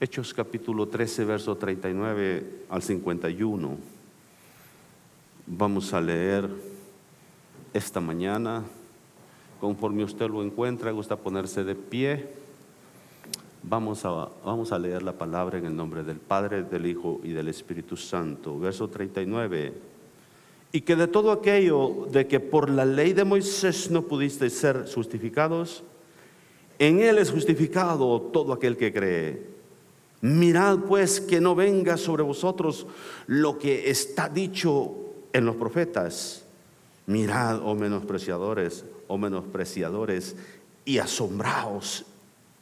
Hechos capítulo 13, verso 39 al 51. Vamos a leer esta mañana. Conforme usted lo encuentra, gusta ponerse de pie. Vamos a, vamos a leer la palabra en el nombre del Padre, del Hijo y del Espíritu Santo. Verso 39. Y que de todo aquello de que por la ley de Moisés no pudisteis ser justificados, en él es justificado todo aquel que cree. Mirad pues que no venga sobre vosotros lo que está dicho en los profetas. Mirad, oh menospreciadores, oh menospreciadores, y asombraos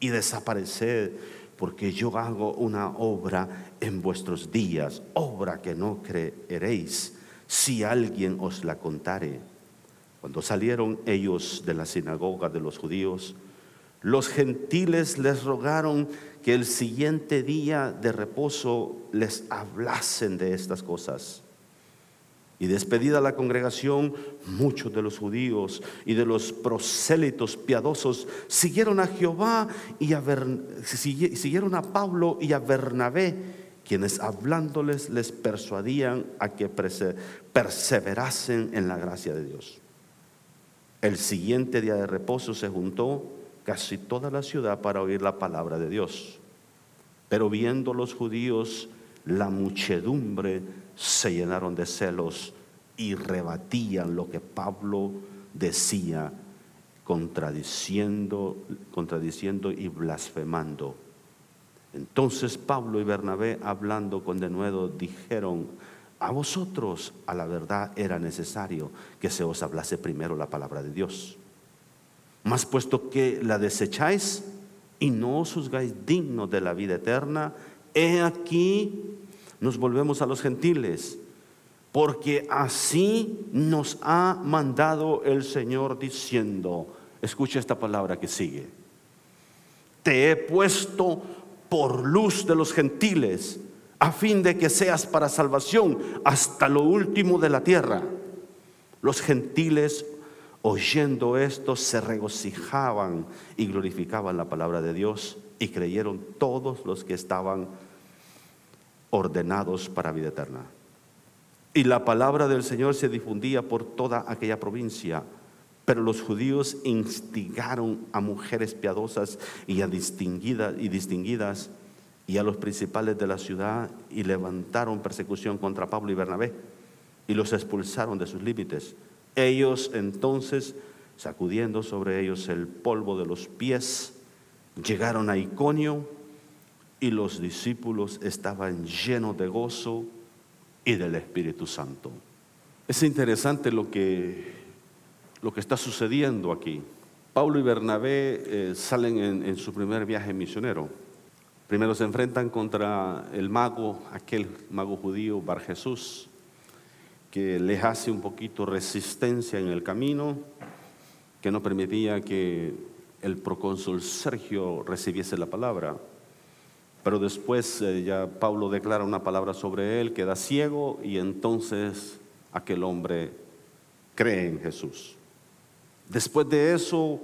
y desapareced, porque yo hago una obra en vuestros días, obra que no creeréis si alguien os la contare. Cuando salieron ellos de la sinagoga de los judíos, los gentiles les rogaron que el siguiente día de reposo les hablasen de estas cosas. Y despedida la congregación, muchos de los judíos y de los prosélitos piadosos siguieron a Jehová y a siguieron a Pablo y a Bernabé, quienes hablándoles les persuadían a que perseverasen en la gracia de Dios. El siguiente día de reposo se juntó casi toda la ciudad para oír la palabra de Dios. Pero viendo los judíos la muchedumbre, se llenaron de celos y rebatían lo que Pablo decía, contradiciendo, contradiciendo y blasfemando. Entonces Pablo y Bernabé, hablando con denuedo, dijeron, a vosotros a la verdad era necesario que se os hablase primero la palabra de Dios. Mas puesto que la desecháis y no os juzgáis digno de la vida eterna, he aquí nos volvemos a los gentiles, porque así nos ha mandado el Señor diciendo, escucha esta palabra que sigue, te he puesto por luz de los gentiles, a fin de que seas para salvación hasta lo último de la tierra. Los gentiles oyendo esto se regocijaban y glorificaban la palabra de Dios y creyeron todos los que estaban ordenados para vida eterna. Y la palabra del Señor se difundía por toda aquella provincia. Pero los judíos instigaron a mujeres piadosas y a distinguidas y distinguidas y a los principales de la ciudad y levantaron persecución contra Pablo y Bernabé y los expulsaron de sus límites ellos entonces, sacudiendo sobre ellos el polvo de los pies, llegaron a Iconio y los discípulos estaban llenos de gozo y del Espíritu Santo. Es interesante lo que, lo que está sucediendo aquí. Pablo y Bernabé eh, salen en, en su primer viaje misionero. Primero se enfrentan contra el mago, aquel mago judío, Bar Jesús que les hace un poquito resistencia en el camino, que no permitía que el procónsul Sergio recibiese la palabra. Pero después eh, ya Pablo declara una palabra sobre él, queda ciego y entonces aquel hombre cree en Jesús. Después de eso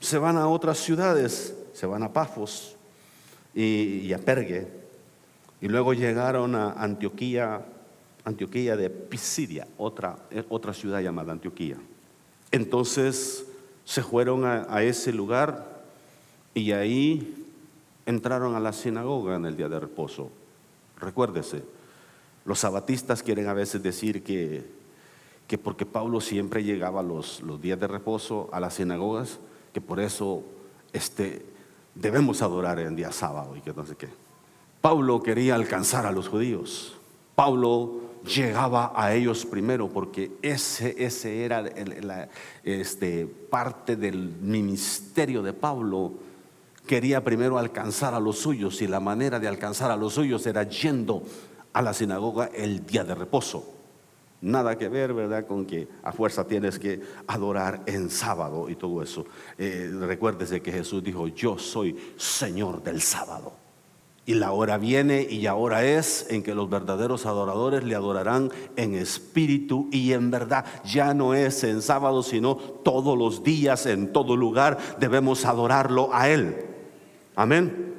se van a otras ciudades, se van a Pafos y, y a Pergue, y luego llegaron a Antioquía Antioquía de Pisidia, otra, eh, otra ciudad llamada Antioquía. Entonces se fueron a, ese lugar y ahí entraron a la sinagoga en el día de reposo. Recuérdese, los sabatistas quieren a veces decir que, que porque Pablo siempre llegaba los, los días de reposo a las sinagogas, que por eso este, debemos adorar en día sábado y que no sé qué. Pablo quería alcanzar a los judíos. Pablo llegaba a ellos primero, porque ese, ese era la, este, parte del ministerio de Pablo. Quería primero alcanzar a los suyos y la manera de alcanzar a los suyos era yendo a la sinagoga el día de reposo. Nada que ver, ¿verdad?, con que a fuerza tienes que adorar en sábado y todo eso. Eh, recuérdese que Jesús dijo, yo soy Señor del sábado. Y la hora viene y ahora es en que los verdaderos adoradores le adorarán en espíritu y en verdad. Ya no es en sábado, sino todos los días, en todo lugar, debemos adorarlo a Él. Amén.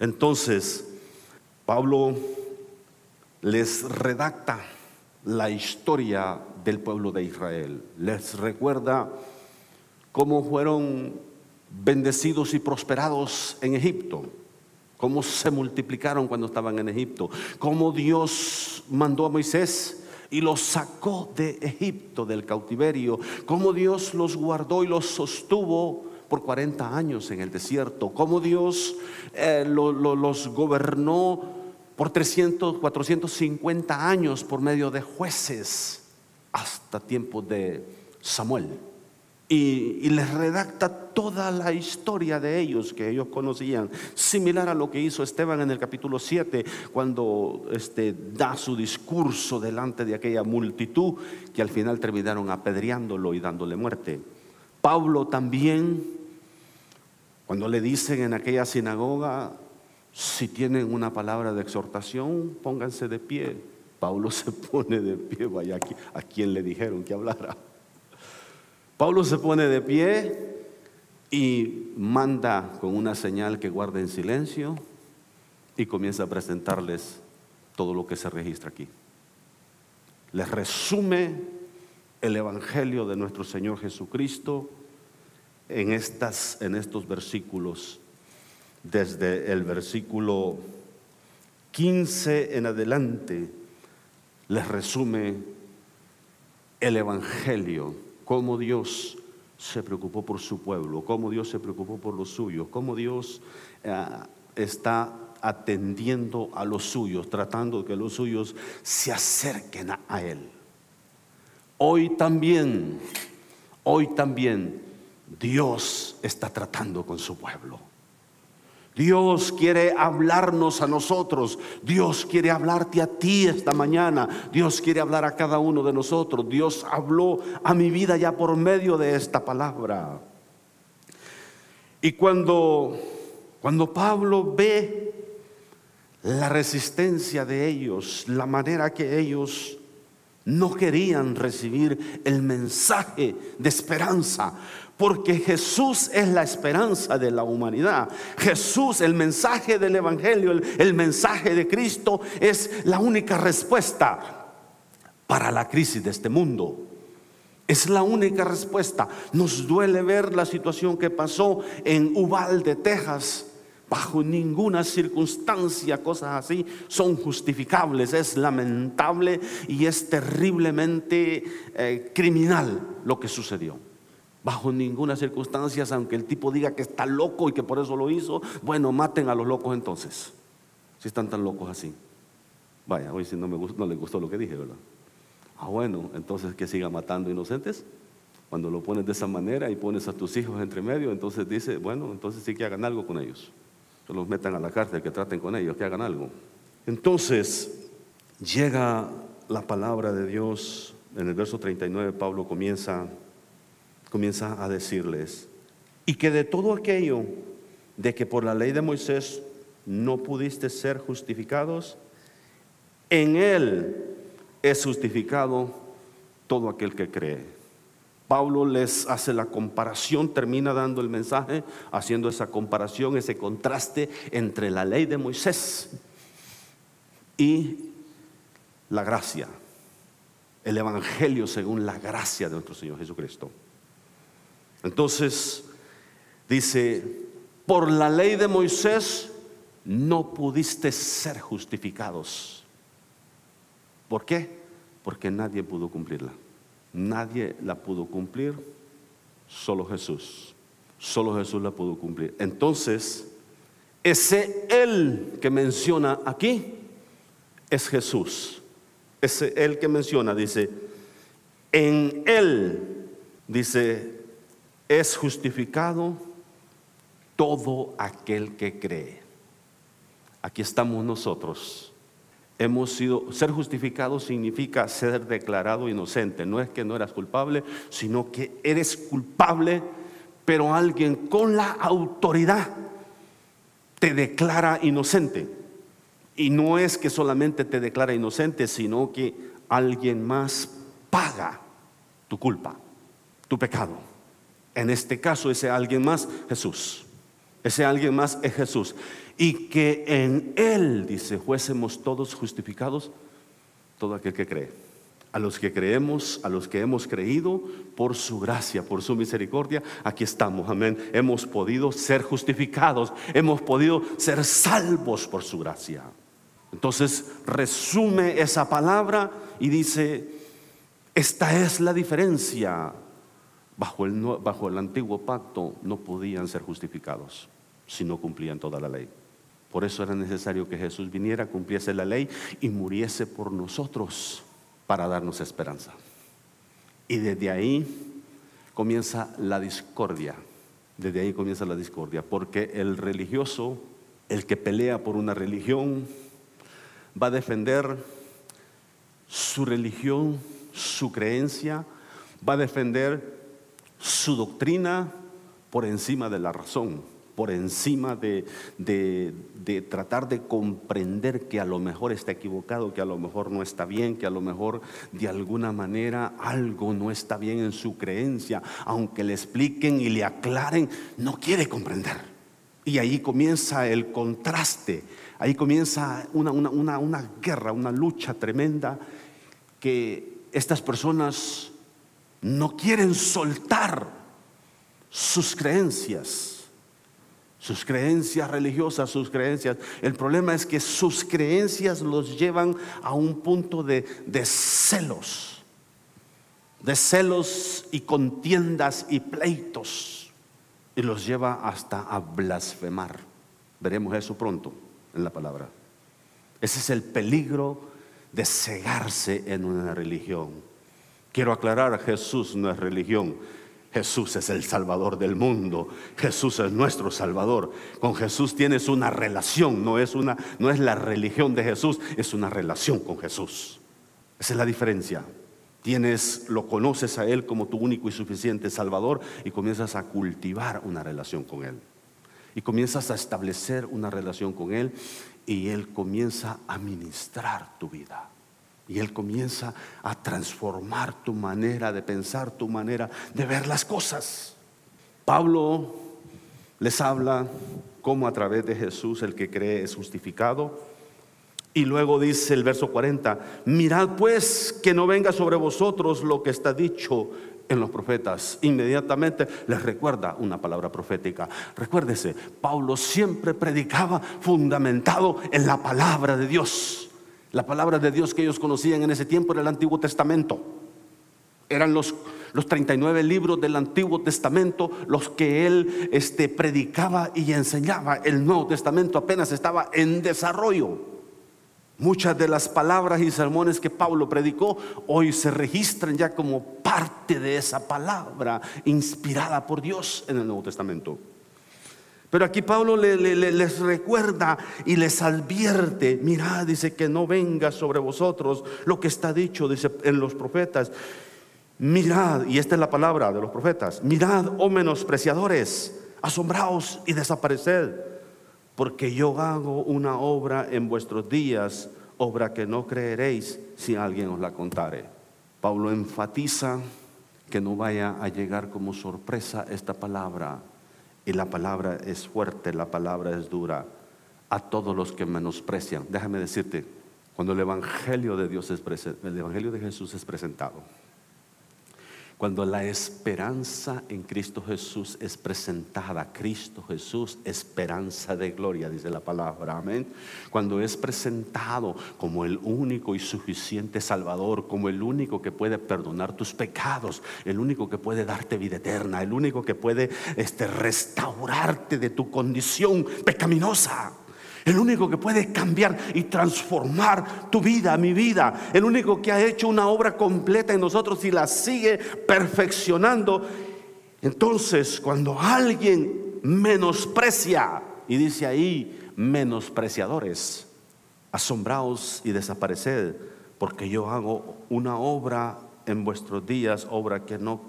Entonces, Pablo les redacta la historia del pueblo de Israel. Les recuerda cómo fueron bendecidos y prosperados en Egipto, cómo se multiplicaron cuando estaban en Egipto, cómo Dios mandó a Moisés y los sacó de Egipto, del cautiverio, cómo Dios los guardó y los sostuvo por 40 años en el desierto, cómo Dios eh, los gobernó por 300, 450 años por medio de jueces hasta tiempo de Samuel. Y, les redacta toda la historia de ellos que ellos conocían, similar a lo que hizo Esteban en el capítulo 7, cuando este, da su discurso delante de aquella multitud que al final terminaron apedreándolo y dándole muerte. Pablo también, cuando le dicen en aquella sinagoga, si tienen una palabra de exhortación, pónganse de pie. Pablo se pone de pie, vaya a quien le dijeron que hablara. Pablo se pone de pie y manda con una señal que guarden silencio y comienza a presentarles todo lo que se registra aquí. Les resume el Evangelio de nuestro Señor Jesucristo en, estas, en estos versículos, desde el versículo 15 en adelante, les resume el Evangelio cómo Dios se preocupó por su pueblo, cómo Dios se preocupó por los suyos, cómo Dios eh, está atendiendo a los suyos, tratando que los suyos se acerquen a Él. Hoy también, hoy también Dios está tratando con su pueblo. Dios quiere hablarnos a nosotros. Dios quiere hablarte a ti esta mañana. Dios quiere hablar a cada uno de nosotros. Dios habló a mi vida ya por medio de esta palabra. Y cuando, cuando Pablo ve la resistencia de ellos, la manera que ellos no querían recibir el mensaje de esperanza, porque Jesús es la esperanza de la humanidad. Jesús, el mensaje del Evangelio, el, mensaje de Cristo es la única respuesta para la crisis de este mundo. Es la única respuesta. Nos duele ver la situación que pasó en Uvalde, Texas. Bajo ninguna circunstancia cosas así son justificables. Es lamentable y es terriblemente eh, criminal lo que sucedió. Bajo ninguna circunstancia, aunque el tipo diga que está loco y que por eso lo hizo, bueno, maten a los locos entonces. Si están tan locos así. Vaya, hoy si no, me gustó, no les gustó lo que dije, ¿verdad? Ah, bueno, entonces que siga matando inocentes. Cuando lo pones de esa manera y pones a tus hijos entre medio, entonces dice, bueno, entonces sí que hagan algo con ellos. Que los metan a la cárcel, que traten con ellos, que hagan algo. Entonces, llega la palabra de Dios. En el verso 39, Pablo comienza comienza a decirles, y que de todo aquello de que por la ley de Moisés no pudiste ser justificados, en él es justificado todo aquel que cree. Pablo les hace la comparación, termina dando el mensaje, haciendo esa comparación, ese contraste entre la ley de Moisés y la gracia, el Evangelio según la gracia de nuestro Señor Jesucristo. Entonces, dice, por la ley de Moisés no pudiste ser justificados. ¿Por qué? Porque nadie pudo cumplirla. Nadie la pudo cumplir, solo Jesús. Solo Jesús la pudo cumplir. Entonces, ese Él que menciona aquí es Jesús. Ese Él que menciona, dice, en Él, dice, es justificado todo aquel que cree. Aquí estamos nosotros. Hemos sido, ser justificado significa ser declarado inocente. No es que no eras culpable, sino que eres culpable, pero alguien con la autoridad te declara inocente. Y no es que solamente te declara inocente, sino que alguien más paga tu culpa, tu pecado. En este caso, ese alguien más, Jesús. Ese alguien más es Jesús. Y que en Él, dice, fuésemos todos justificados, todo aquel que cree. A los que creemos, a los que hemos creído, por su gracia, por su misericordia, aquí estamos, amén. Hemos podido ser justificados, hemos podido ser salvos por su gracia. Entonces resume esa palabra y dice, esta es la diferencia. Bajo el, bajo el antiguo pacto no podían ser justificados si no cumplían toda la ley. Por eso era necesario que Jesús viniera, cumpliese la ley y muriese por nosotros para darnos esperanza. Y desde ahí comienza la discordia. Desde ahí comienza la discordia, porque el religioso, el que pelea por una religión, va a defender su religión, su creencia, va a defender su doctrina por encima de la razón, por encima de, tratar de comprender que a lo mejor está equivocado, que a lo mejor no está bien, que a lo mejor de alguna manera algo no está bien en su creencia, aunque le expliquen y le aclaren, no quiere comprender. Y ahí comienza el contraste Ahí comienza una, una, guerra, una lucha tremenda que estas personas no quieren soltar sus creencias, sus creencias religiosas, sus creencias. El problema es que sus creencias los llevan a un punto de, celos, de celos y contiendas y pleitos, y los lleva hasta a blasfemar. Veremos eso pronto en la palabra. Ese es el peligro de cegarse en una religión. Quiero aclarar, Jesús no es religión. Jesús es el Salvador del mundo. Jesús es nuestro Salvador. Con Jesús tienes una relación, no es una no es la religión de Jesús, es una relación con Jesús. Esa es la diferencia. Tienes lo conoces a él como tu único y suficiente Salvador y comienzas a cultivar una relación con él y comienzas a establecer una relación con Él y Él comienza a ministrar tu vida. Y Él comienza a transformar tu manera de pensar, tu manera de ver las cosas. Pablo les habla cómo a través de Jesús el que cree es justificado. Y luego dice el verso 40, mirad pues que no venga sobre vosotros lo que está dicho en los profetas. Inmediatamente les recuerda una palabra profética. Recuérdese, Pablo siempre predicaba fundamentado en la palabra de Dios. La palabra de Dios que ellos conocían en ese tiempo era el Antiguo Testamento. Eran los, los 39 libros del Antiguo Testamento los que él este, predicaba y enseñaba. El Nuevo Testamento apenas estaba en desarrollo. Muchas de las palabras y sermones que Pablo predicó hoy se registran ya como parte de esa palabra inspirada por Dios en el Nuevo Testamento. Pero aquí Pablo les recuerda y les advierte, mirad, dice que no venga sobre vosotros lo que está dicho dice, en los profetas. Mirad, y esta es la palabra de los profetas, mirad, oh menospreciadores, asombraos y desapareced porque yo hago una obra en vuestros días, obra que no creeréis si alguien os la contare. Pablo enfatiza que no vaya a llegar como sorpresa esta palabra. Y la palabra es fuerte, la palabra es dura a todos los que menosprecian. Déjame decirte, cuando el evangelio de Dios es el evangelio de Jesús es presentado, cuando la esperanza en Cristo Jesús es presentada, Cristo Jesús, esperanza de gloria, dice la palabra, amén. Cuando es presentado como el único y suficiente Salvador, como el único que puede perdonar tus pecados, el único que puede darte vida eterna, el único que puede este, restaurarte de tu condición pecaminosa. El único que puede cambiar y transformar tu vida, mi vida. El único que ha hecho una obra completa en nosotros y la sigue perfeccionando. Entonces, cuando alguien menosprecia, y dice ahí, menospreciadores, asombraos y desapareced, porque yo hago una obra en vuestros días, obra que no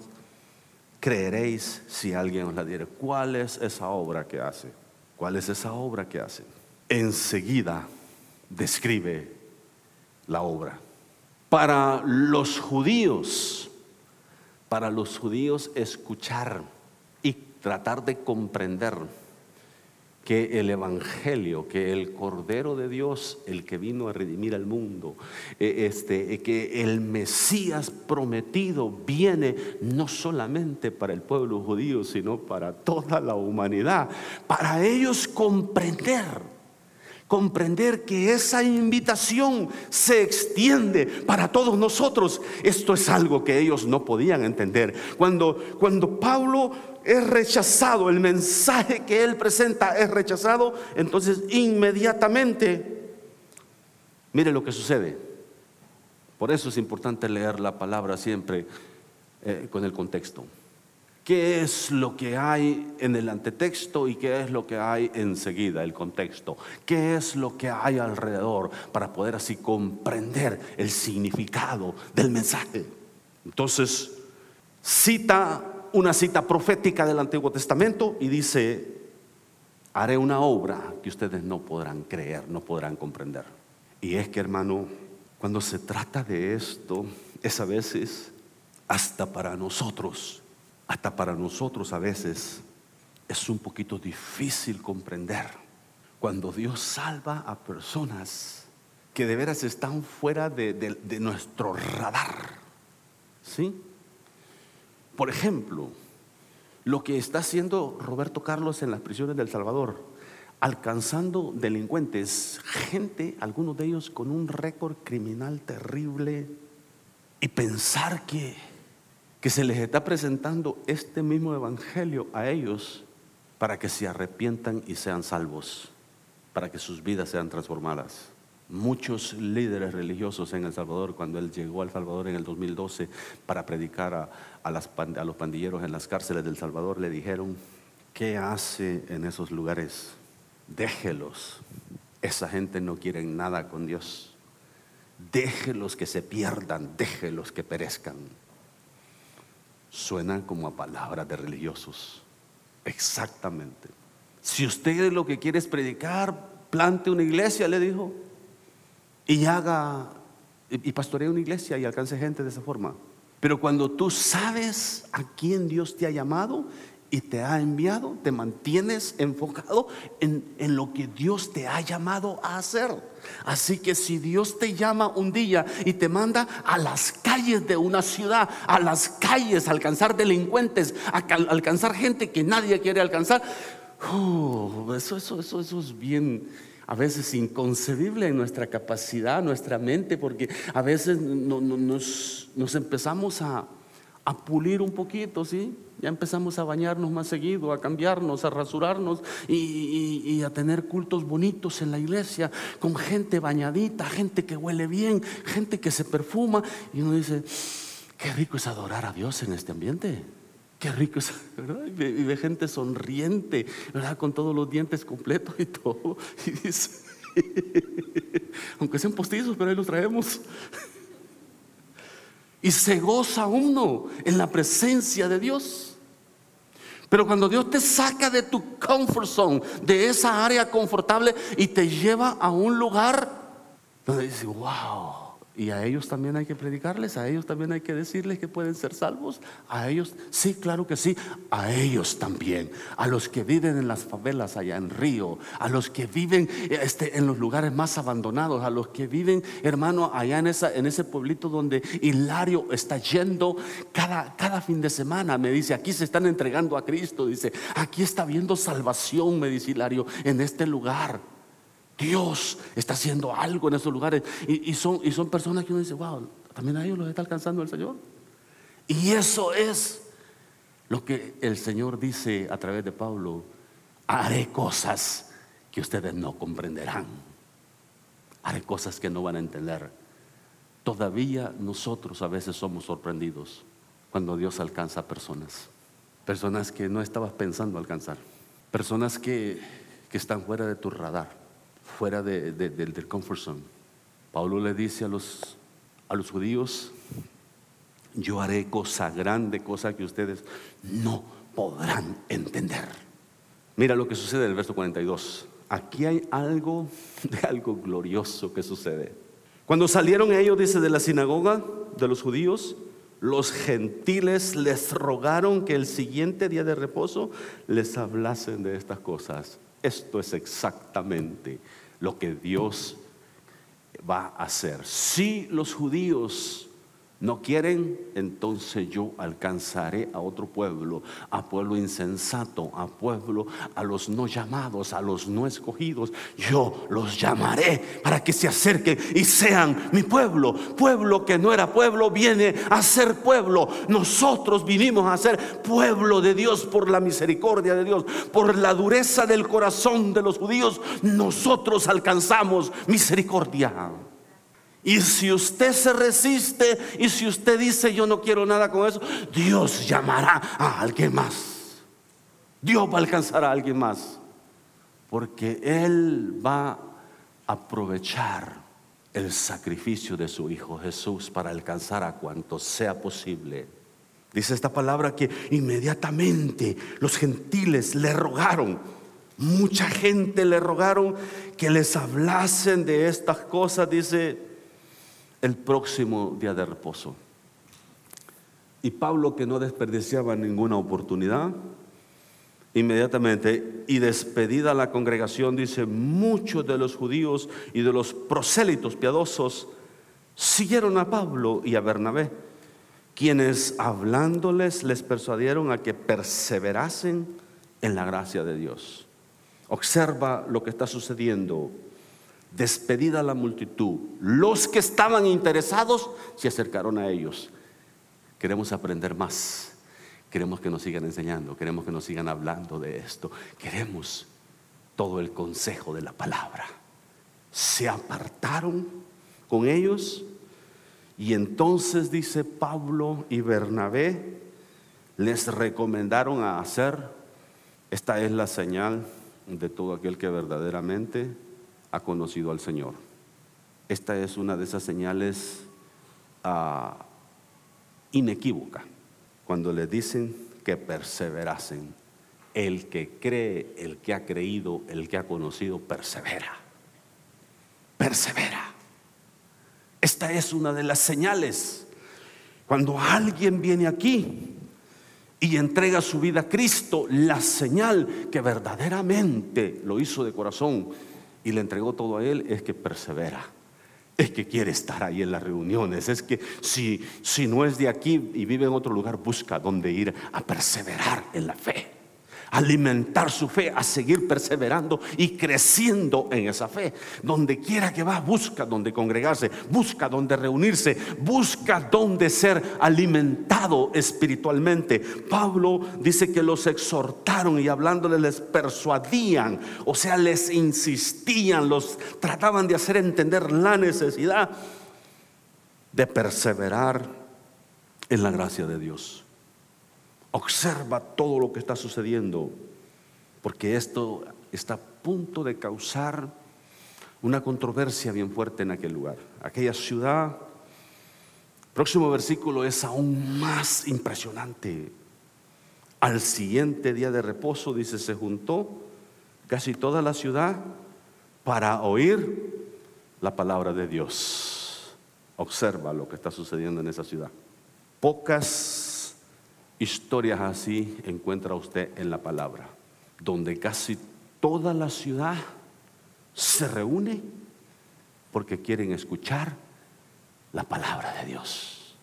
creeréis si alguien os la diere. ¿Cuál es esa obra que hace? ¿Cuál es esa obra que hace? Enseguida describe la obra. Para los judíos, para los judíos escuchar y tratar de comprender que el Evangelio, que el Cordero de Dios, el que vino a redimir al mundo, eh, este, eh, que el Mesías prometido viene no solamente para el pueblo judío, sino para toda la humanidad, para ellos comprender comprender que esa invitación se extiende para todos nosotros. Esto es algo que ellos no podían entender. Cuando, cuando Pablo es rechazado, el mensaje que él presenta es rechazado, entonces inmediatamente, mire lo que sucede. Por eso es importante leer la palabra siempre eh, con el contexto. ¿Qué es lo que hay en el antetexto y qué es lo que hay enseguida, el contexto? ¿Qué es lo que hay alrededor para poder así comprender el significado del mensaje? Entonces, cita una cita profética del Antiguo Testamento y dice, haré una obra que ustedes no podrán creer, no podrán comprender. Y es que, hermano, cuando se trata de esto, es a veces hasta para nosotros, hasta para nosotros a veces es un poquito difícil comprender cuando Dios salva a personas que de veras están fuera de, nuestro radar. ¿Sí? Por ejemplo, lo que está haciendo Roberto Carlos en las prisiones del Salvador, alcanzando delincuentes, gente, algunos de ellos con un récord criminal terrible, y pensar que, que se les está presentando este mismo evangelio a ellos para que se arrepientan y sean salvos, para que sus vidas sean transformadas. Muchos líderes religiosos en El Salvador, cuando él llegó al Salvador en el 2012 para predicar a, los pandilleros en las cárceles del Salvador, le dijeron, ¿qué hace en esos lugares? Déjelos. Esa gente no quiere nada con Dios. Déjelos que se pierdan, déjelos que perezcan. Suenan como a palabras de religiosos. Exactamente. Si usted lo que quiere es predicar, plante una iglesia, le dijo y haga y pastoree una iglesia y alcance gente de esa forma. Pero cuando tú sabes a quién Dios te ha llamado y te ha enviado, te mantienes enfocado en, en, lo que Dios te ha llamado a hacer. Así que si Dios te llama un día y te manda a las calles de una ciudad, a las calles, a alcanzar delincuentes, a alcanzar gente que nadie quiere alcanzar, uh, eso, eso, eso, eso es bien a veces inconcebible en nuestra capacidad, nuestra mente, porque a veces nos, empezamos a, pulir un poquito, ¿sí? Ya empezamos a bañarnos más seguido, a cambiarnos, a rasurarnos y, y, a tener cultos bonitos en la iglesia, con gente bañadita, gente que huele bien, gente que se perfuma. Y uno dice, qué rico es adorar a Dios en este ambiente. Qué rico es, ¿verdad? Y ve, gente sonriente, ¿verdad? Con todos los dientes completos y todo. Y dice, aunque sean postizos, pero ahí los traemos. Y se goza uno en la presencia de Dios. Pero cuando Dios te saca de tu comfort zone, de esa área confortable y te lleva a un lugar donde dice, wow, y a ellos también hay que predicarles, a ellos también hay que decirles que pueden ser salvos. A ellos, sí, claro que sí, a ellos también. A los que viven en las favelas allá en Río, a los que viven este, en los lugares más abandonados, a los que viven, hermano, allá en, esa, en ese pueblito donde Hilario está yendo cada, cada fin de semana. Me dice, aquí se están entregando a Cristo. Dice, aquí está habiendo salvación, me dice Hilario, en este lugar. Dios está haciendo algo en esos lugares. Y, son, personas que uno dice, wow, también a ellos los está alcanzando el Señor. Y eso es lo que el Señor dice a través de Pablo. Haré cosas que ustedes no comprenderán. Haré cosas que no van a entender. Todavía nosotros a veces somos sorprendidos cuando Dios alcanza personas. Personas que no estabas pensando alcanzar. Personas que están fuera de tu radar fuera del comfort zone. Pablo le dice a los, a los judíos, yo haré cosa grande, cosa que ustedes no podrán entender. Mira lo que sucede en el verso 42. Aquí hay algo de algo glorioso que sucede. Cuando salieron ellos, dice, de la sinagoga de los judíos, los gentiles les rogaron que el siguiente día de reposo les hablasen de estas cosas. Esto es exactamente lo que Dios va a hacer. Si los judíos no quieren, entonces yo alcanzaré a otro pueblo, a pueblo insensato, a pueblo, a los no llamados, a los no escogidos. Yo los llamaré para que se acerquen y sean mi pueblo. Pueblo que no era pueblo viene a ser pueblo. Nosotros vinimos a ser pueblo de Dios por la misericordia de Dios, por la dureza del corazón de los judíos. Nosotros alcanzamos misericordia. Y si usted se resiste y si usted dice yo no quiero nada con eso, Dios llamará a alguien más. Dios va a alcanzar a alguien más. Porque Él va a aprovechar el sacrificio de su Hijo Jesús para alcanzar a cuanto sea posible. Dice esta palabra que inmediatamente los gentiles le rogaron, mucha gente le rogaron que les hablasen de estas cosas, dice el próximo día de reposo. Y Pablo, que no desperdiciaba ninguna oportunidad, inmediatamente y despedida la congregación, dice, muchos de los judíos y de los prosélitos piadosos siguieron a Pablo y a Bernabé, quienes hablándoles les persuadieron a que perseverasen en la gracia de Dios. Observa lo que está sucediendo Despedida la multitud, los que estaban interesados se acercaron a ellos. Queremos aprender más. Queremos que nos sigan enseñando, queremos que nos sigan hablando de esto. Queremos todo el consejo de la palabra. Se apartaron con ellos y entonces dice Pablo y Bernabé les recomendaron a hacer, esta es la señal de todo aquel que verdaderamente ha conocido al Señor. Esta es una de esas señales uh, inequívoca, cuando le dicen que perseverasen. El que cree, el que ha creído, el que ha conocido, persevera. Persevera. Esta es una de las señales. Cuando alguien viene aquí y entrega su vida a Cristo, la señal que verdaderamente lo hizo de corazón y le entregó todo a él es que persevera. Es que quiere estar ahí en las reuniones. Es que si, si no es de aquí y vive en otro lugar, busca dónde ir a perseverar en la fe alimentar su fe, a seguir perseverando y creciendo en esa fe. Donde quiera que va, busca donde congregarse, busca donde reunirse, busca donde ser alimentado espiritualmente. Pablo dice que los exhortaron y hablándoles les persuadían, o sea, les insistían, los trataban de hacer entender la necesidad de perseverar en la gracia de Dios. Observa todo lo que está sucediendo, porque esto está a punto de causar una controversia bien fuerte en aquel lugar. Aquella ciudad, próximo versículo es aún más impresionante. Al siguiente día de reposo, dice, se juntó casi toda la ciudad para oír la palabra de Dios. Observa lo que está sucediendo en esa ciudad. Pocas Historias así encuentra usted en la palabra, donde casi toda la ciudad se reúne porque quieren escuchar la palabra de Dios.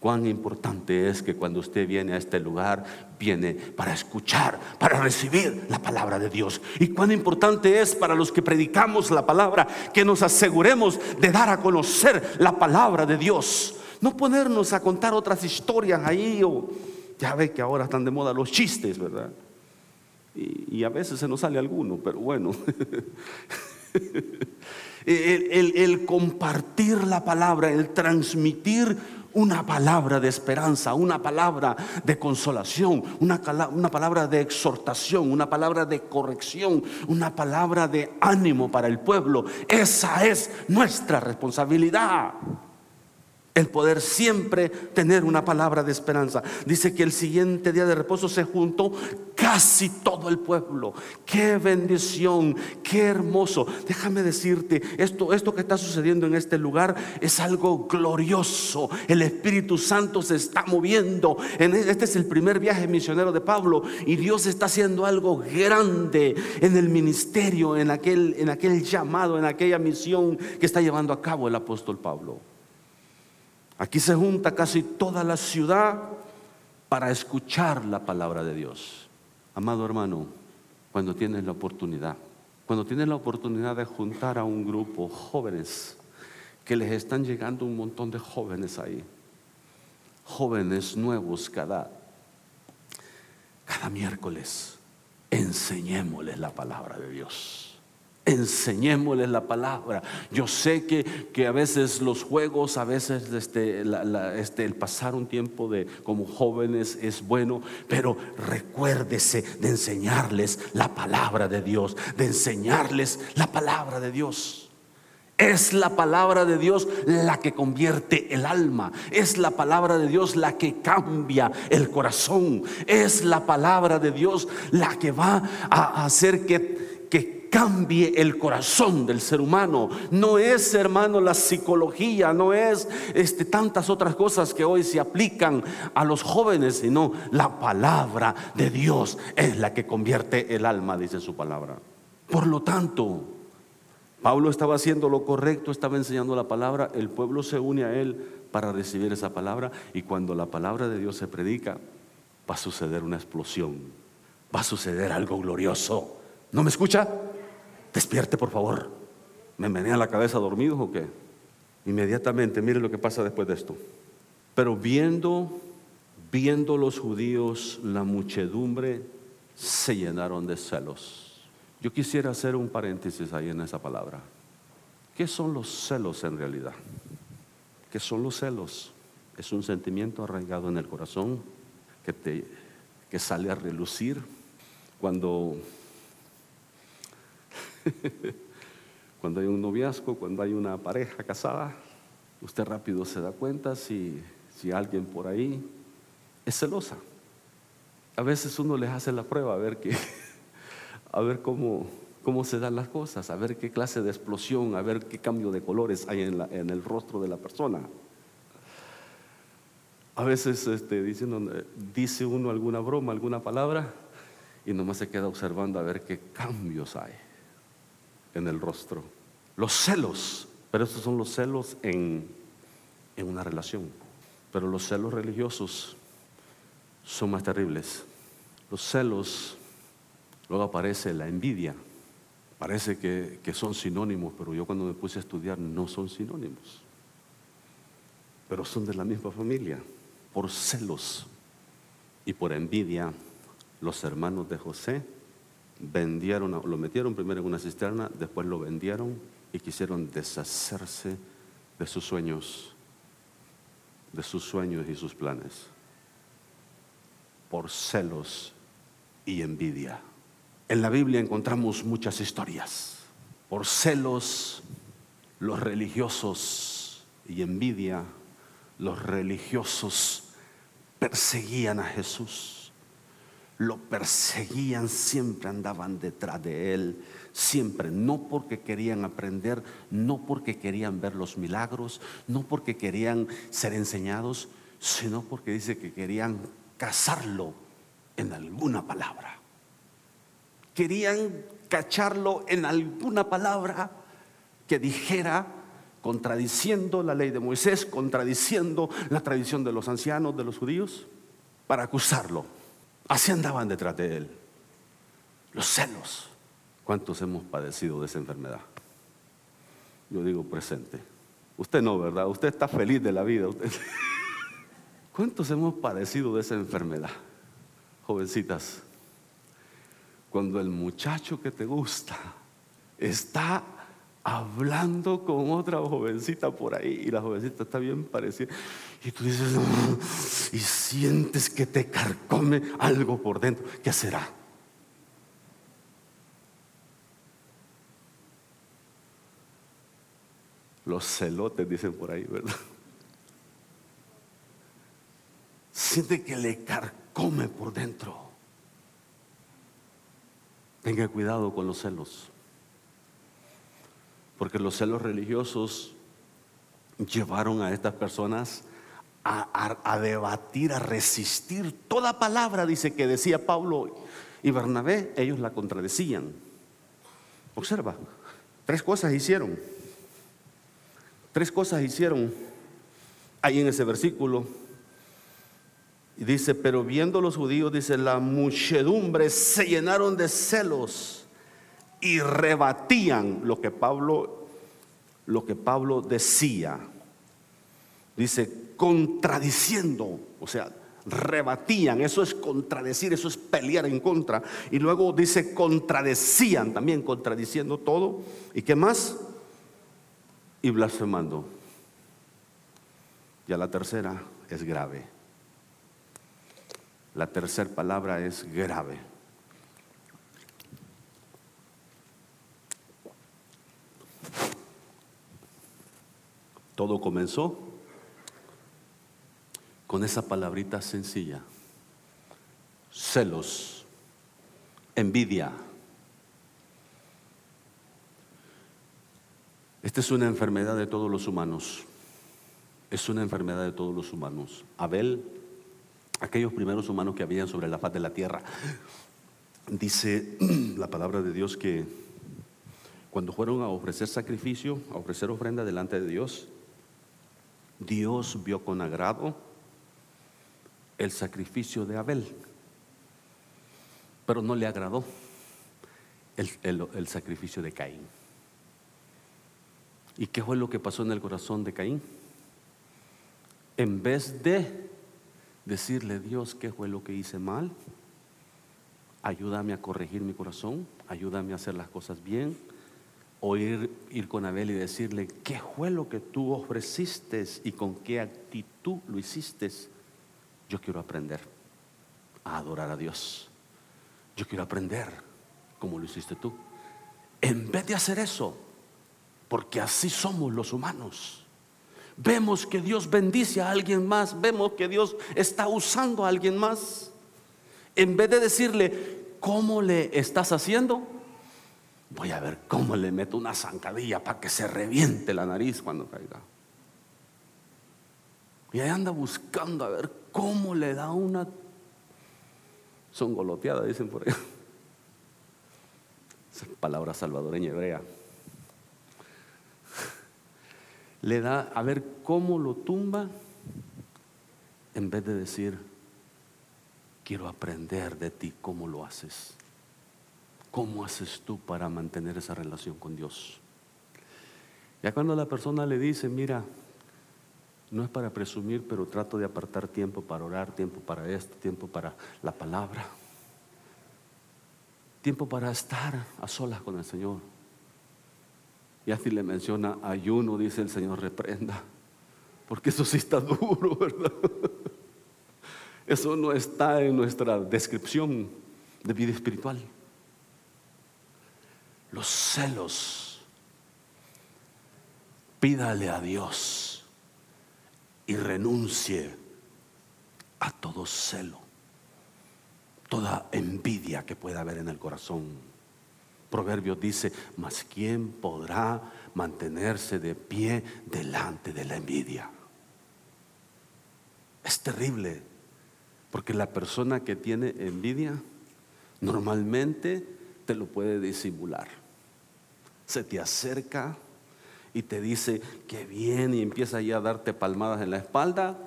Cuán importante es que cuando usted viene a este lugar, viene para escuchar, para recibir la palabra de Dios. Y cuán importante es para los que predicamos la palabra que nos aseguremos de dar a conocer la palabra de Dios. No ponernos a contar otras historias ahí o ya ve que ahora están de moda los chistes, ¿verdad? Y, a veces se nos sale alguno, pero bueno. el, compartir la palabra, el transmitir una palabra de esperanza, una palabra de consolación, una, una, palabra de exhortación, una palabra de corrección, una palabra de ánimo para el pueblo. Esa es nuestra responsabilidad. El poder siempre tener una palabra de esperanza. Dice que el siguiente día de reposo se juntó casi todo el pueblo. Qué bendición, qué hermoso. Déjame decirte, esto, esto que está sucediendo en este lugar es algo glorioso. El Espíritu Santo se está moviendo. Este es el primer viaje misionero de Pablo y Dios está haciendo algo grande en el ministerio, en aquel, en aquel llamado, en aquella misión que está llevando a cabo el apóstol Pablo. Aquí se junta casi toda la ciudad para escuchar la palabra de Dios. Amado hermano, cuando tienes la oportunidad, cuando tienes la oportunidad de juntar a un grupo jóvenes, que les están llegando un montón de jóvenes ahí, jóvenes nuevos cada, cada miércoles, enseñémosles la palabra de Dios enseñémosles la palabra. Yo sé que, que, a veces los juegos, a veces este, este, el pasar un tiempo de, como jóvenes es bueno, pero recuérdese de enseñarles la palabra de Dios, de enseñarles la palabra de Dios. Es la palabra de Dios la que convierte el alma. Es la palabra de Dios la que cambia el corazón. Es la palabra de Dios la que va a hacer que, que cambie el corazón del ser humano. No es, hermano, la psicología, no es este, tantas otras cosas que hoy se aplican a los jóvenes, sino la palabra de Dios es la que convierte el alma, dice su palabra. Por lo tanto, Pablo estaba haciendo lo correcto, estaba enseñando la palabra, el pueblo se une a él para recibir esa palabra y cuando la palabra de Dios se predica, va a suceder una explosión, va a suceder algo glorioso. ¿No me escucha? Despierte por favor. ¿Me menea la cabeza dormido o qué? Inmediatamente, mire lo que pasa después de esto. Pero viendo, viendo los judíos la muchedumbre, se llenaron de celos. Yo quisiera hacer un paréntesis ahí en esa palabra. ¿Qué son los celos en realidad? ¿Qué son los celos? Es un sentimiento arraigado en el corazón que, te, que sale a relucir cuando cuando hay un noviazgo, cuando hay una pareja casada, usted rápido se da cuenta si, si alguien por ahí es celosa. A veces uno les hace la prueba a ver, qué, a ver cómo, cómo se dan las cosas, a ver qué clase de explosión, a ver qué cambio de colores hay en, el rostro de la persona. A veces este, diciendo, dice uno alguna broma, alguna palabra, y nomás se queda observando a ver qué cambios hay en el rostro. Los celos, pero estos son los celos en, en una relación. Pero los celos religiosos son más terribles. Los celos, luego aparece la envidia. Parece que, que, son sinónimos, pero yo cuando me puse a estudiar no son sinónimos. Pero son de la misma familia. Por celos y por envidia, los hermanos de José vendieron, lo metieron primero en una cisterna, después lo vendieron y quisieron deshacerse de sus sueños, de sus sueños y sus planes, por celos y envidia. En la Biblia encontramos muchas historias. Por celos, los religiosos y envidia, los religiosos perseguían a Jesús lo perseguían, siempre andaban detrás de él, siempre, no porque querían aprender, no porque querían ver los milagros, no porque querían ser enseñados, sino porque dice que querían casarlo en alguna palabra. Querían cacharlo en alguna palabra que dijera contradiciendo la ley de Moisés, contradiciendo la tradición de los ancianos, de los judíos, para acusarlo. Así andaban detrás de él. Los celos. ¿Cuántos hemos padecido de esa enfermedad? Yo digo presente. Usted no, ¿verdad? Usted está feliz de la vida. ¿Cuántos hemos padecido de esa enfermedad? Jovencitas, cuando el muchacho que te gusta está hablando con otra jovencita por ahí y la jovencita está bien parecida y tú dices y sientes que te carcome algo por dentro, ¿qué será? Los celotes dicen por ahí, ¿verdad? siente que le carcome por dentro. Tenga cuidado con los celos, porque los celos religiosos llevaron a estas personas a, debatir, a resistir toda palabra, dice que decía Pablo y Bernabé, ellos la contradecían. Observa, tres cosas hicieron. Tres cosas hicieron ahí en ese versículo. Y dice, pero viendo los judíos, dice, la muchedumbre se llenaron de celos y rebatían lo que Pablo, lo que Pablo decía. Dice, contradiciendo, o sea, rebatían, eso es contradecir, eso es pelear en contra. Y luego dice, contradecían también, contradiciendo todo. ¿Y qué más? Y blasfemando. Ya la tercera es grave. La tercera palabra es grave. Todo comenzó con esa palabrita sencilla. Celos, envidia. Esta es una enfermedad de todos los humanos. Es una enfermedad de todos los humanos. Abel aquellos primeros humanos que habían sobre la faz de la tierra. Dice la palabra de Dios que cuando fueron a ofrecer sacrificio, a ofrecer ofrenda delante de Dios, Dios vio con agrado el sacrificio de Abel, pero no le agradó el, sacrificio de Caín. ¿Y qué fue lo que pasó en el corazón de Caín? En vez de decirle, Dios, ¿qué fue lo que hice mal? Ayúdame a corregir mi corazón, ayúdame a hacer las cosas bien. O ir, ir con Abel y decirle, ¿qué fue lo que tú ofreciste y con qué actitud lo hiciste? Yo quiero aprender a adorar a Dios. Yo quiero aprender como lo hiciste tú. En vez de hacer eso, porque así somos los humanos vemos que Dios bendice a alguien más, vemos que Dios está usando a alguien más, en vez de decirle, ¿cómo le estás haciendo? Voy a ver cómo le meto una zancadilla para que se reviente la nariz cuando caiga. Y ahí anda buscando a ver cómo le da una songoloteada, dicen por ahí. Esa palabra salvadoreña hebrea le da a ver cómo lo tumba en vez de decir, quiero aprender de ti cómo lo haces. ¿Cómo haces tú para mantener esa relación con Dios? Ya cuando la persona le dice, mira, no es para presumir, pero trato de apartar tiempo para orar, tiempo para esto, tiempo para la palabra, tiempo para estar a solas con el Señor. Y así le menciona ayuno, dice el Señor, reprenda. Porque eso sí está duro, ¿verdad? Eso no está en nuestra descripción de vida espiritual. Los celos. Pídale a Dios y renuncie a todo celo, toda envidia que pueda haber en el corazón. Proverbios dice, mas ¿quién podrá mantenerse de pie delante de la envidia? Es terrible, porque la persona que tiene envidia normalmente te lo puede disimular. Se te acerca y te dice que bien y empieza ya a darte palmadas en la espalda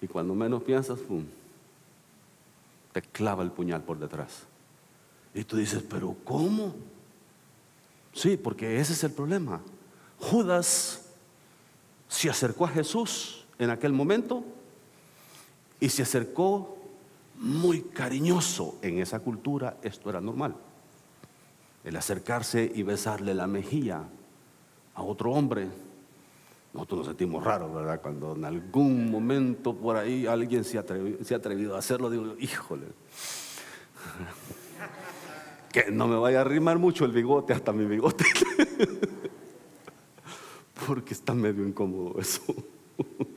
y cuando menos piensas, ¡pum! te clava el puñal por detrás. Y tú dices, pero ¿cómo? Sí, porque ese es el problema. Judas se acercó a Jesús en aquel momento y se acercó muy cariñoso. En esa cultura esto era normal. El acercarse y besarle la mejilla a otro hombre. Nosotros nos sentimos raros, ¿verdad? Cuando en algún momento por ahí alguien se, ha atrevido a hacerlo, digo, híjole que no me vaya a arrimar mucho el bigote, hasta mi bigote. Porque está medio incómodo eso.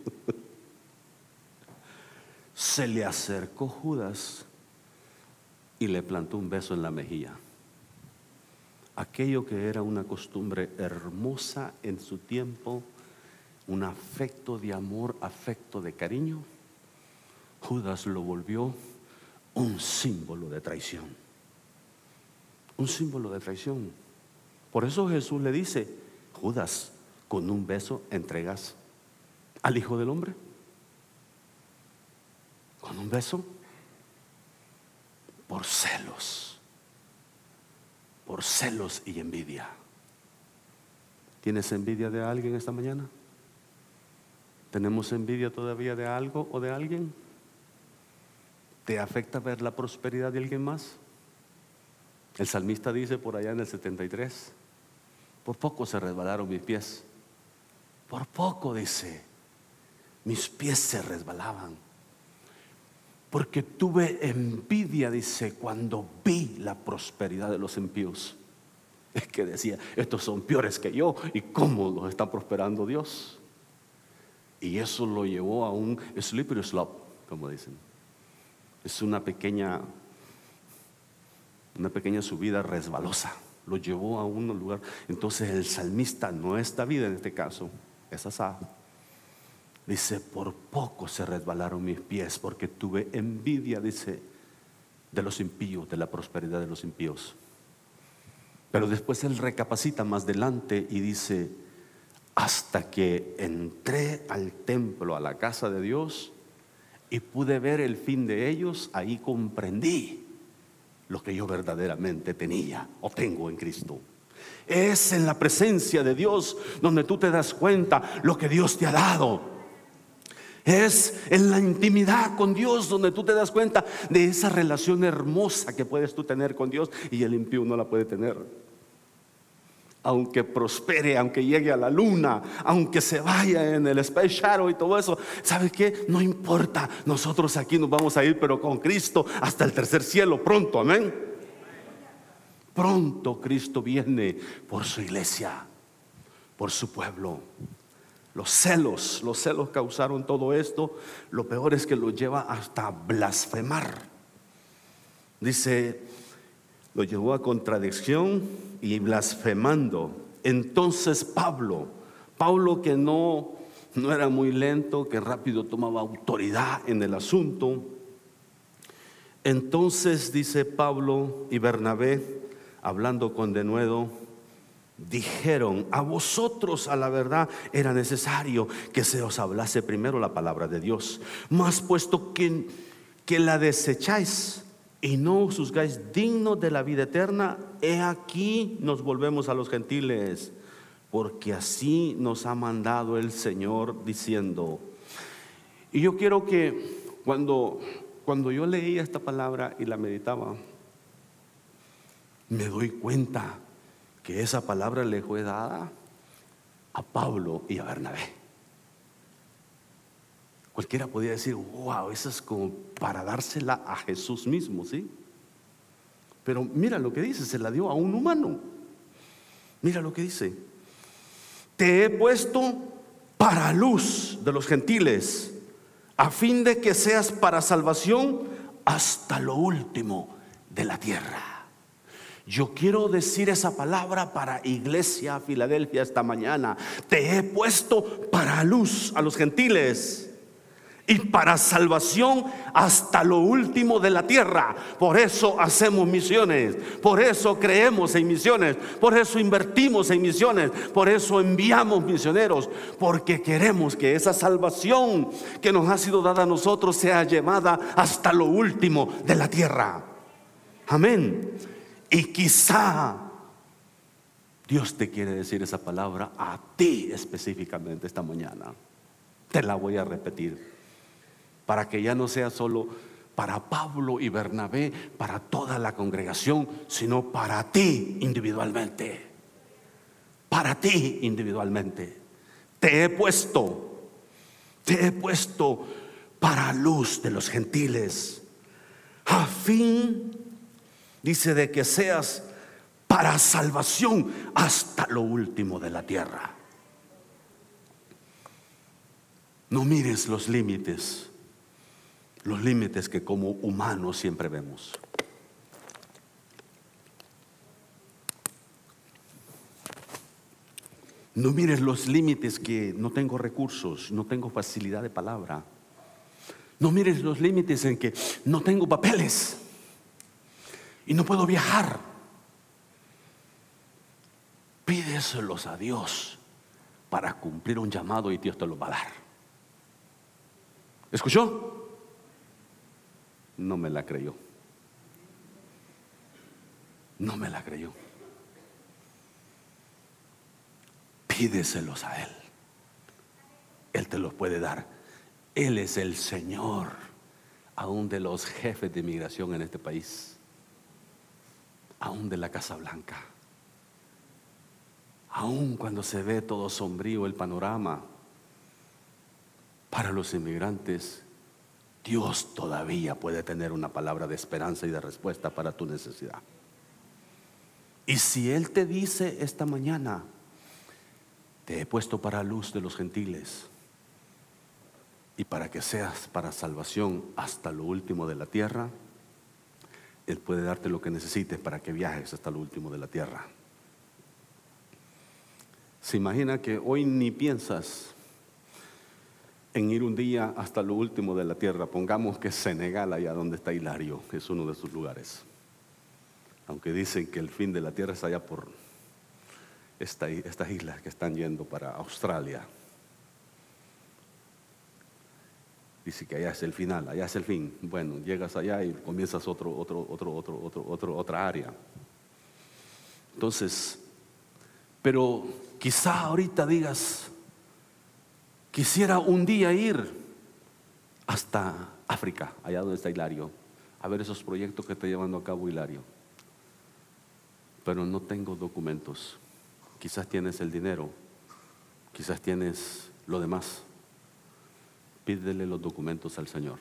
se le acercó Judas y le plantó un beso en la mejilla. Aquello que era una costumbre hermosa en su tiempo, un afecto de amor, afecto de cariño, Judas lo volvió un símbolo de traición. Un símbolo de traición. Por eso Jesús le dice, Judas, con un beso entregas al Hijo del Hombre. Con un beso. Por celos. Por celos y envidia. ¿Tienes envidia de alguien esta mañana? ¿Tenemos envidia todavía de algo o de alguien? ¿Te afecta ver la prosperidad de alguien más? El salmista dice por allá en el 73, por poco se resbalaron mis pies, por poco dice, mis pies se resbalaban, porque tuve envidia, dice, cuando vi la prosperidad de los impíos. Es que decía, estos son peores que yo y cómo los está prosperando Dios. Y eso lo llevó a un slippery slope, como dicen es una pequeña, una pequeña subida resbalosa. Lo llevó a un lugar. Entonces el salmista, no es David en este caso, es Asaf. Dice, por poco se resbalaron mis pies porque tuve envidia, dice, de los impíos, de la prosperidad de los impíos. Pero después él recapacita más adelante y dice, hasta que entré al templo, a la casa de Dios, y pude ver el fin de ellos, ahí comprendí lo que yo verdaderamente tenía o tengo en Cristo. Es en la presencia de Dios donde tú te das cuenta lo que Dios te ha dado. Es en la intimidad con Dios donde tú te das cuenta de esa relación hermosa que puedes tú tener con Dios y el impío no la puede tener aunque prospere, aunque llegue a la luna, aunque se vaya en el Space Shuttle y todo eso, ¿sabe qué? No importa, nosotros aquí nos vamos a ir, pero con Cristo hasta el tercer cielo, pronto, amén. Pronto Cristo viene por su iglesia, por su pueblo. Los celos, los celos causaron todo esto. Lo peor es que lo lleva hasta blasfemar. Dice lo llevó a contradicción y blasfemando. Entonces Pablo, Pablo que no, no era muy lento, que rápido tomaba autoridad en el asunto, entonces dice Pablo y Bernabé, hablando con denuedo, dijeron, a vosotros a la verdad era necesario que se os hablase primero la palabra de Dios, más puesto que, que la desecháis y no os juzgáis digno de la vida eterna, he aquí nos volvemos a los gentiles, porque así nos ha mandado el Señor diciendo. Y yo quiero que cuando, cuando yo leía esta palabra y la meditaba, me doy cuenta que esa palabra le fue dada a Pablo y a Bernabé. Cualquiera podría decir, wow, eso es como para dársela a Jesús mismo, ¿sí? Pero mira lo que dice, se la dio a un humano. Mira lo que dice. Te he puesto para luz de los gentiles, a fin de que seas para salvación hasta lo último de la tierra. Yo quiero decir esa palabra para Iglesia Filadelfia esta mañana. Te he puesto para luz a los gentiles y para salvación hasta lo último de la tierra. Por eso hacemos misiones, por eso creemos en misiones, por eso invertimos en misiones, por eso enviamos misioneros, porque queremos que esa salvación que nos ha sido dada a nosotros sea llevada hasta lo último de la tierra. Amén. Y quizá Dios te quiere decir esa palabra a ti específicamente esta mañana. Te la voy a repetir para que ya no sea solo para Pablo y Bernabé, para toda la congregación, sino para ti individualmente. Para ti individualmente. Te he puesto, te he puesto para luz de los gentiles, a fin, dice, de que seas para salvación hasta lo último de la tierra. No mires los límites los límites que como humanos siempre vemos. No mires los límites que no tengo recursos, no tengo facilidad de palabra. No mires los límites en que no tengo papeles y no puedo viajar. Pídeselos a Dios para cumplir un llamado y Dios te lo va a dar. ¿Escuchó? No me la creyó. No me la creyó. Pídeselos a Él. Él te los puede dar. Él es el Señor, aún de los jefes de inmigración en este país, aún de la Casa Blanca, aún cuando se ve todo sombrío el panorama para los inmigrantes, Dios todavía puede tener una palabra de esperanza y de respuesta para tu necesidad. Y si Él te dice esta mañana, te he puesto para luz de los gentiles y para que seas para salvación hasta lo último de la tierra, Él puede darte lo que necesites para que viajes hasta lo último de la tierra. Se imagina que hoy ni piensas en ir un día hasta lo último de la tierra. Pongamos que Senegal, allá donde está Hilario, es uno de sus lugares. Aunque dicen que el fin de la tierra es allá por estas islas que están yendo para Australia. Dice que allá es el final, allá es el fin. Bueno, llegas allá y comienzas otro, otro, otro, otro, otro, otro, otra área. Entonces, pero quizá ahorita digas, quisiera un día ir hasta África, allá donde está Hilario, a ver esos proyectos que está llevando a cabo Hilario. Pero no tengo documentos. Quizás tienes el dinero, quizás tienes lo demás. Pídele los documentos al Señor.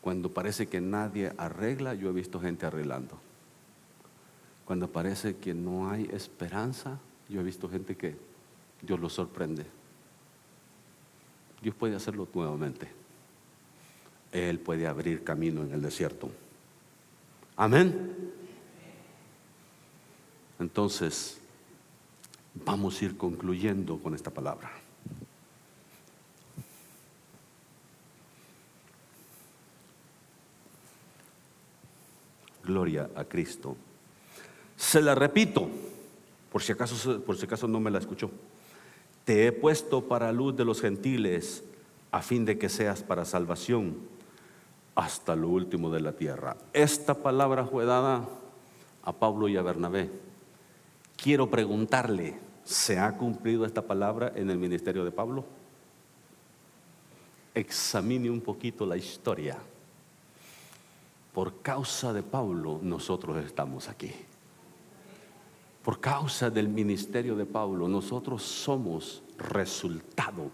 Cuando parece que nadie arregla, yo he visto gente arreglando. Cuando parece que no hay esperanza, yo he visto gente que Dios lo sorprende. Dios puede hacerlo nuevamente. Él puede abrir camino en el desierto. Amén. Entonces, vamos a ir concluyendo con esta palabra. Gloria a Cristo. Se la repito, por si acaso, por si acaso no me la escuchó. Te he puesto para luz de los gentiles a fin de que seas para salvación hasta lo último de la tierra. Esta palabra fue dada a Pablo y a Bernabé Quiero preguntarle, ¿se ha cumplido esta palabra en el ministerio de Pablo? Examine un poquito la historia. Por causa de Pablo nosotros estamos aquí. Por causa del ministerio de Pablo nosotros somos resultado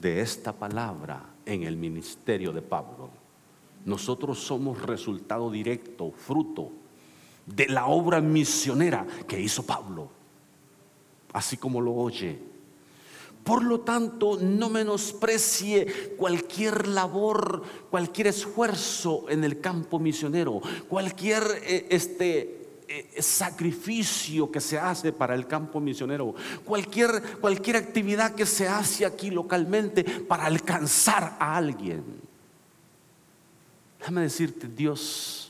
de esta palabra en el ministerio de Pablo. Nosotros somos resultado directo, fruto de la obra misionera que hizo Pablo, así como lo oye. Por lo tanto, no menosprecie cualquier labor, cualquier esfuerzo en el campo misionero, cualquier eh, este, eh, sacrificio que se hace para el campo misionero, cualquier, cualquier actividad que se hace aquí localmente para alcanzar a alguien. Déjame decirte, Dios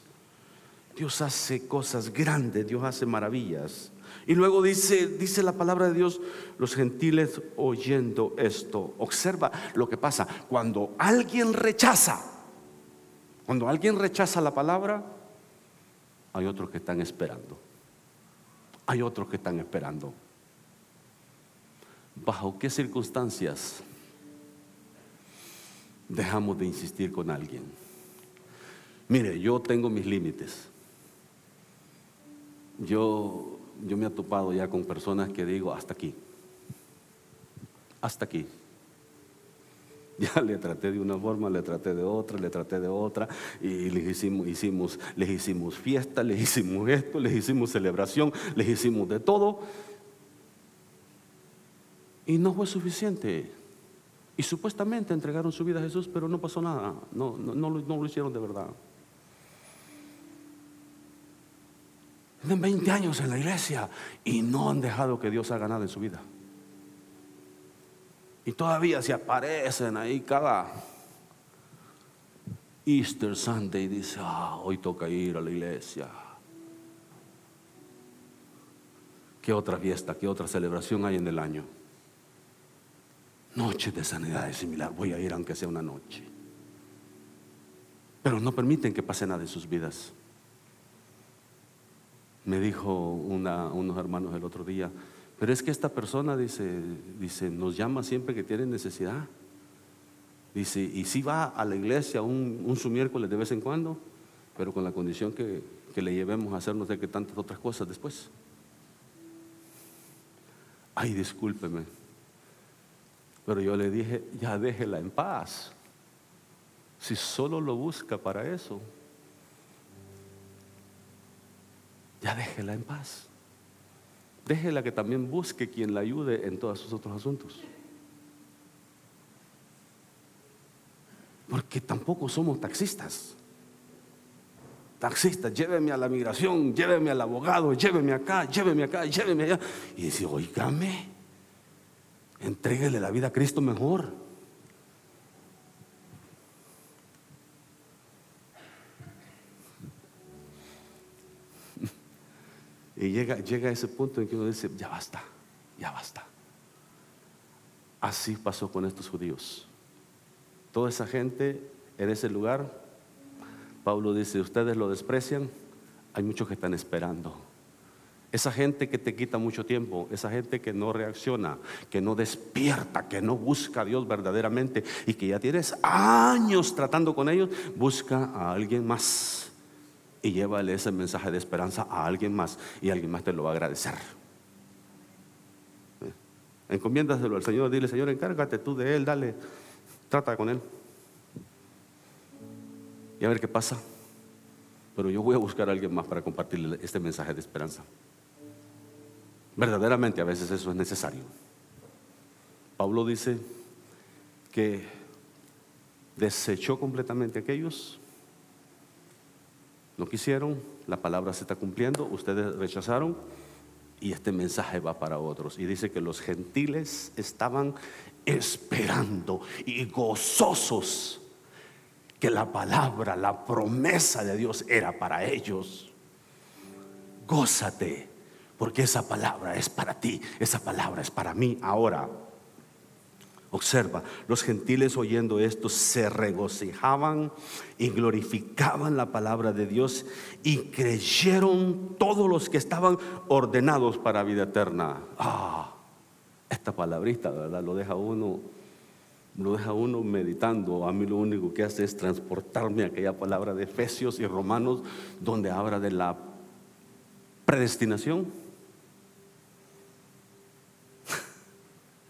Dios hace cosas grandes, Dios hace maravillas. Y luego dice, dice la palabra de Dios, los gentiles oyendo esto. Observa lo que pasa. Cuando alguien rechaza, cuando alguien rechaza la palabra, hay otros que están esperando. Hay otros que están esperando. ¿Bajo qué circunstancias dejamos de insistir con alguien? Mire, yo tengo mis límites. Yo, yo me he topado ya con personas que digo, hasta aquí, hasta aquí. Ya le traté de una forma, le traté de otra, le traté de otra, y les hicimos, hicimos, les hicimos fiesta, les hicimos esto, les hicimos celebración, les hicimos de todo. Y no fue suficiente. Y supuestamente entregaron su vida a Jesús, pero no pasó nada, no, no, no, no lo hicieron de verdad. Tienen 20 años en la iglesia y no han dejado que Dios haga nada en su vida. Y todavía se aparecen ahí cada Easter Sunday. Dice, ah, hoy toca ir a la iglesia. ¿Qué otra fiesta, qué otra celebración hay en el año? Noche de sanidad es similar. Voy a ir aunque sea una noche. Pero no permiten que pase nada en sus vidas. Me dijo unos hermanos el otro día, pero es que esta persona dice, dice, nos llama siempre que tiene necesidad. Dice, y si va a la iglesia un, un su miércoles de vez en cuando, pero con la condición que, que le llevemos a hacer no sé qué tantas otras cosas después. Ay, discúlpeme. Pero yo le dije, ya déjela en paz. Si solo lo busca para eso, ya déjela en paz. Déjela que también busque quien la ayude en todos sus otros asuntos. Porque tampoco somos taxistas. Taxistas, lléveme a la migración, lléveme al abogado, lléveme acá, lléveme acá, lléveme allá. Y dice, oígame, entréguele la vida a Cristo mejor. Y llega, llega a ese punto en que uno dice, ya basta, ya basta. Así pasó con estos judíos. Toda esa gente en ese lugar, Pablo dice, ustedes lo desprecian, hay muchos que están esperando. Esa gente que te quita mucho tiempo, esa gente que no reacciona, que no despierta, que no busca a Dios verdaderamente y que ya tienes años tratando con ellos, busca a alguien más y llévale ese mensaje de esperanza a alguien más y alguien más te lo va a agradecer. ¿Eh? Encomiéndaselo al Señor, dile, Señor, encárgate tú de él, dale, trata con él. Y a ver qué pasa. Pero yo voy a buscar a alguien más para compartirle este mensaje de esperanza. Verdaderamente a veces eso es necesario. Pablo dice que desechó completamente aquellos no quisieron, la palabra se está cumpliendo, ustedes rechazaron y este mensaje va para otros. Y dice que los gentiles estaban esperando y gozosos que la palabra, la promesa de Dios era para ellos. Gózate, porque esa palabra es para ti, esa palabra es para mí ahora. Observa, los gentiles oyendo esto se regocijaban y glorificaban la palabra de Dios y creyeron todos los que estaban ordenados para vida eterna. Ah, esta palabrita, ¿verdad? Lo deja uno, lo deja uno meditando. A mí lo único que hace es transportarme a aquella palabra de Efesios y Romanos donde habla de la predestinación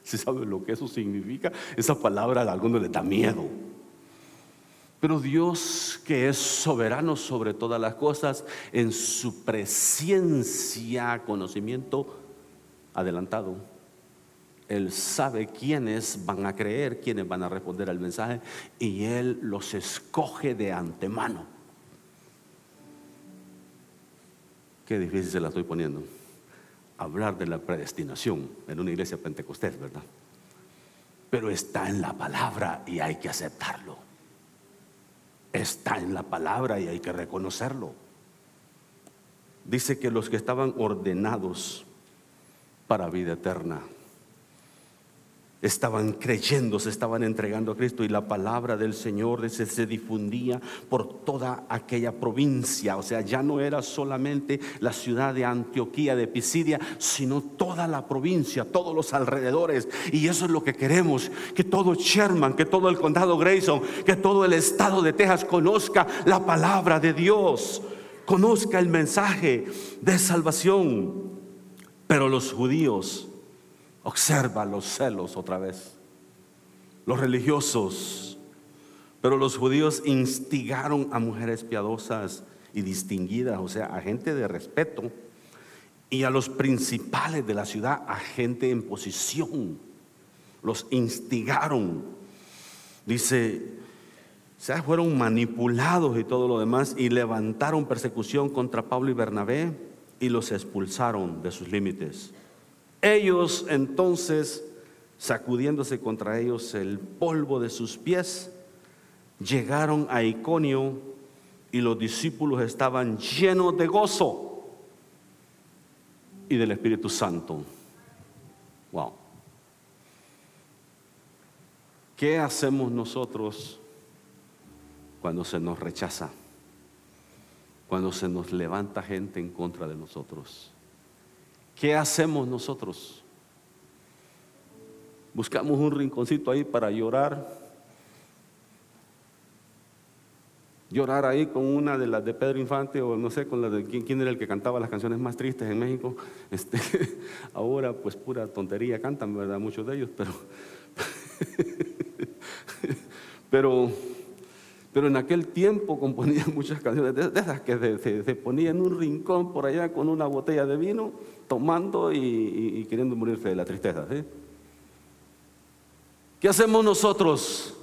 Si sabe lo que eso significa, esa palabra a algunos le da miedo. Pero Dios, que es soberano sobre todas las cosas, en su presencia, conocimiento adelantado, Él sabe quiénes van a creer, quiénes van a responder al mensaje, y Él los escoge de antemano. Qué difícil se la estoy poniendo hablar de la predestinación en una iglesia pentecostés, ¿verdad? Pero está en la palabra y hay que aceptarlo. Está en la palabra y hay que reconocerlo. Dice que los que estaban ordenados para vida eterna estaban creyendo, se estaban entregando a Cristo y la palabra del Señor se, se, difundía por toda aquella provincia. O sea, ya no era solamente la ciudad de Antioquía, de Pisidia, sino toda la provincia, todos los alrededores. Y eso es lo que queremos, que todo Sherman, que todo el condado Grayson, que todo el estado de Texas conozca la palabra de Dios, conozca el mensaje de salvación. Pero los judíos Observa los celos otra vez. Los religiosos, pero los judíos instigaron a mujeres piadosas y distinguidas, o sea, a gente de respeto, y a los principales de la ciudad, a gente en posición. Los instigaron Dice, se fueron manipulados y todo lo demás y levantaron persecución contra Pablo y Bernabé y los expulsaron de sus límites. Ellos entonces, sacudiéndose contra ellos el polvo de sus pies, llegaron a Iconio y los discípulos estaban llenos de gozo y del Espíritu Santo. Wow. ¿Qué hacemos nosotros cuando se nos rechaza? Cuando se nos levanta gente en contra de nosotros. ¿Qué hacemos nosotros? Buscamos un rinconcito ahí para llorar. Llorar ahí con una de las de Pedro Infante o no sé, con la de quién, era el que cantaba las canciones más tristes en México. Este, ahora pues pura tontería cantan, ¿verdad? Muchos de ellos, pero pero, pero en aquel tiempo componían muchas canciones de, esas que se, ponían en un rincón por allá con una botella de vino, tomando y, queriendo morirse de la tristeza. ¿Qué hacemos nosotros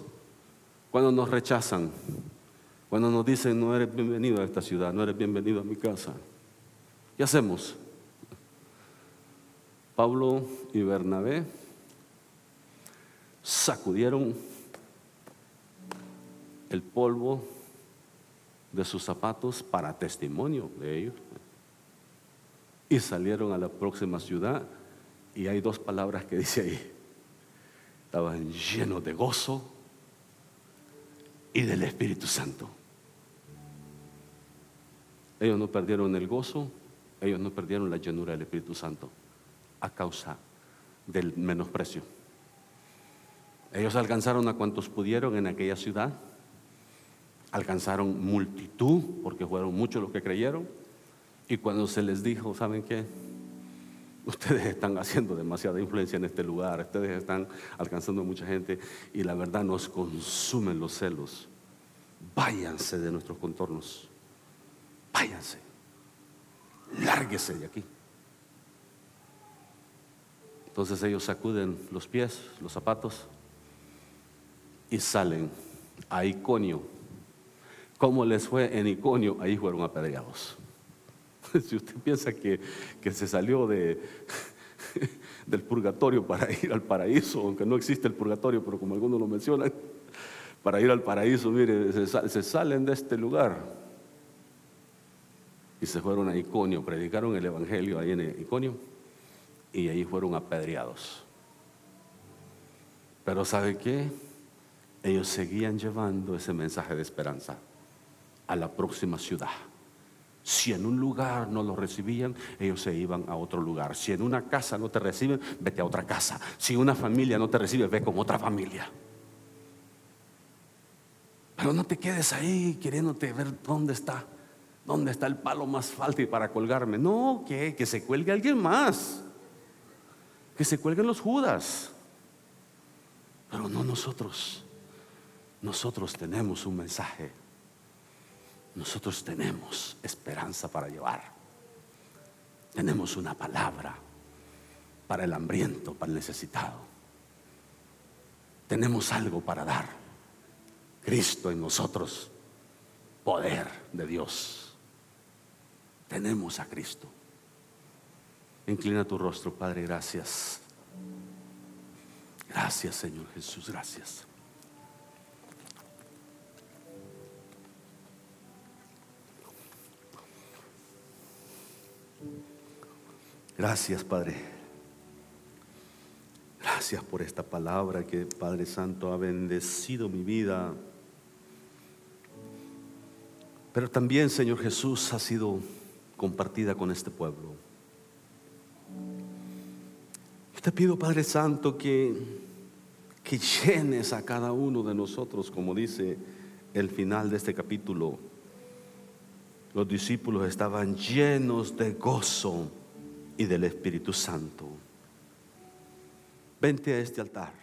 cuando nos rechazan? Cuando nos dicen no eres bienvenido a esta ciudad, no eres bienvenido a mi casa. ¿Qué hacemos? Pablo y Bernabé sacudieron el polvo de sus zapatos para testimonio de ellos. Y salieron a la próxima ciudad y hay dos palabras que dice ahí. Estaban llenos de gozo y del Espíritu Santo. Ellos no perdieron el gozo, ellos no perdieron la llenura del Espíritu Santo a causa del menosprecio. Ellos alcanzaron a cuantos pudieron en aquella ciudad, alcanzaron multitud, porque fueron muchos los que creyeron, y cuando se les dijo, ¿saben qué? Ustedes están haciendo demasiada influencia en este lugar, ustedes están alcanzando mucha gente y la verdad nos consumen los celos. Váyanse de nuestros contornos, váyanse, lárguese de aquí. Entonces ellos sacuden los pies, los zapatos, y salen a Iconio. ¿Cómo les fue en Iconio? Ahí fueron apedreados. Si usted piensa que, se salió de, del purgatorio para ir al paraíso, aunque no existe el purgatorio, pero como algunos lo mencionan, para ir al paraíso, mire, se, se salen de este lugar y se fueron a Iconio, predicaron el Evangelio ahí en Iconio y ahí fueron apedreados. Pero ¿sabe qué? ellos seguían llevando ese mensaje de esperanza a la próxima ciudad. Si en un lugar no lo recibían, ellos se iban a otro lugar. Si en una casa no te reciben, vete a otra casa. Si una familia no te recibe, ve con otra familia. Pero no te quedes ahí queriéndote ver dónde está, dónde está el palo más fácil para colgarme. No, que, que se cuelgue alguien más. Que se cuelguen los Judas. Pero no nosotros. Nosotros tenemos un mensaje. Nosotros tenemos esperanza para llevar. Tenemos una palabra para el hambriento, para el necesitado. Tenemos algo para dar. Cristo en nosotros, poder de Dios. Tenemos a Cristo. Inclina tu rostro, Padre, gracias. Gracias, Señor Jesús, gracias. Gracias, Padre. Gracias por esta palabra que Padre Santo ha bendecido mi vida. Pero también, Señor Jesús, ha sido compartida con este pueblo. te pido, Padre Santo, que, que llenes a cada uno de nosotros, como dice el final de este capítulo. Los discípulos estaban llenos de gozo y del Espíritu Santo. Vente a este altar.